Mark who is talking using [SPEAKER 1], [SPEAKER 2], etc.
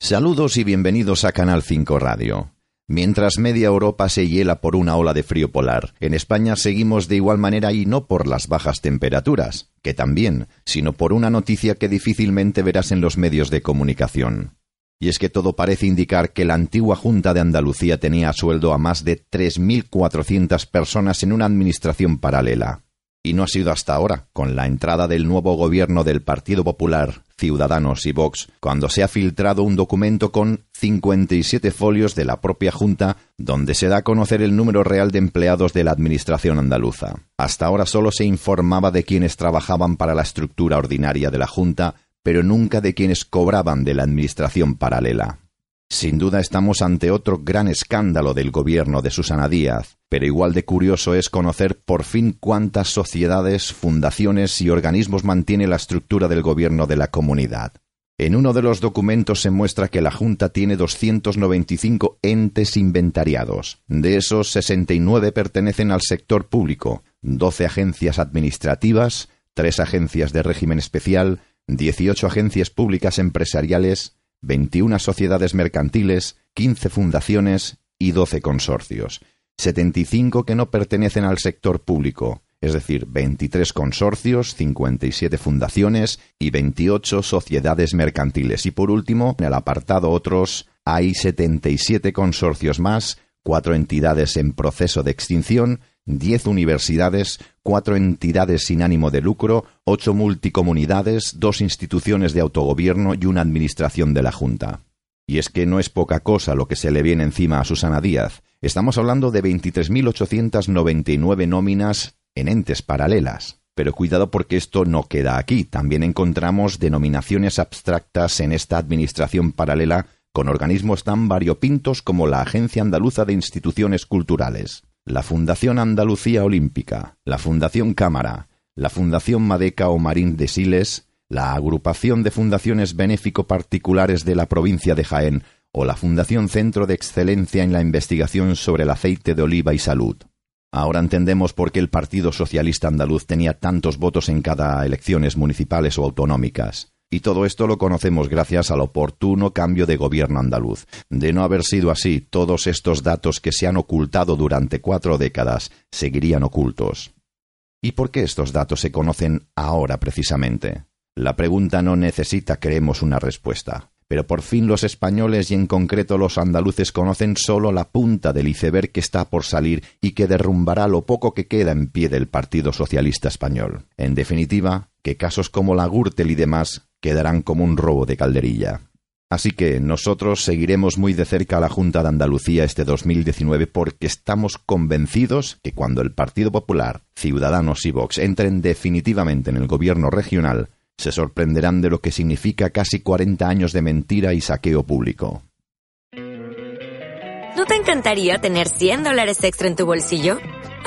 [SPEAKER 1] Saludos y bienvenidos a Canal 5 Radio. Mientras media Europa se hiela por una ola de frío polar, en España seguimos de igual manera y no por las bajas temperaturas, que también, sino por una noticia que difícilmente verás en los medios de comunicación. Y es que todo parece indicar que la antigua Junta de Andalucía tenía a sueldo a más de 3.400 personas en una administración paralela. Y no ha sido hasta ahora, con la entrada del nuevo gobierno del Partido Popular, Ciudadanos y Vox, cuando se ha filtrado un documento con 57 folios de la propia Junta, donde se da a conocer el número real de empleados de la Administración andaluza. Hasta ahora solo se informaba de quienes trabajaban para la estructura ordinaria de la Junta, pero nunca de quienes cobraban de la Administración paralela. Sin duda estamos ante otro gran escándalo del gobierno de Susana Díaz, pero igual de curioso es conocer por fin cuántas sociedades, fundaciones y organismos mantiene la estructura del gobierno de la comunidad. En uno de los documentos se muestra que la Junta tiene 295 entes inventariados. De esos, 69 pertenecen al sector público, 12 agencias administrativas, 3 agencias de régimen especial, 18 agencias públicas empresariales, 21 sociedades mercantiles, 15 fundaciones y 12 consorcios. 75 que no pertenecen al sector público, es decir, 23 consorcios, 57 fundaciones y 28 sociedades mercantiles. Y por último, en el apartado otros, hay 77 consorcios más, cuatro entidades en proceso de extinción, 10 universidades, cuatro entidades sin ánimo de lucro, ocho multicomunidades, dos instituciones de autogobierno y una administración de la Junta. Y es que no es poca cosa lo que se le viene encima a Susana Díaz. Estamos hablando de 23.899 nóminas en entes paralelas. Pero cuidado porque esto no queda aquí. También encontramos denominaciones abstractas en esta administración paralela con organismos tan variopintos como la Agencia Andaluza de Instituciones Culturales, la Fundación Andalucía Olímpica, la Fundación Cámara, la Fundación Madeca o Marín de Siles, la Agrupación de Fundaciones Benéfico Particulares de la provincia de Jaén o la Fundación Centro de Excelencia en la Investigación sobre el Aceite de Oliva y Salud. Ahora entendemos por qué el Partido Socialista Andaluz tenía tantos votos en cada elecciones municipales o autonómicas. Y todo esto lo conocemos gracias al oportuno cambio de gobierno andaluz. De no haber sido así, todos estos datos que se han ocultado durante cuatro décadas seguirían ocultos. ¿Y por qué estos datos se conocen ahora precisamente? La pregunta no necesita, creemos, una respuesta. Pero por fin los españoles y en concreto los andaluces conocen solo la punta del iceberg que está por salir y que derrumbará lo poco que queda en pie del Partido Socialista Español. En definitiva, que casos como la Gürtel y demás quedarán como un robo de calderilla. Así que nosotros seguiremos muy de cerca a la Junta de Andalucía este 2019 porque estamos convencidos que cuando el Partido Popular, Ciudadanos y Vox entren definitivamente en el gobierno regional, se sorprenderán de lo que significa casi 40 años de mentira y saqueo público.
[SPEAKER 2] ¿No te encantaría tener 100 dólares extra en tu bolsillo?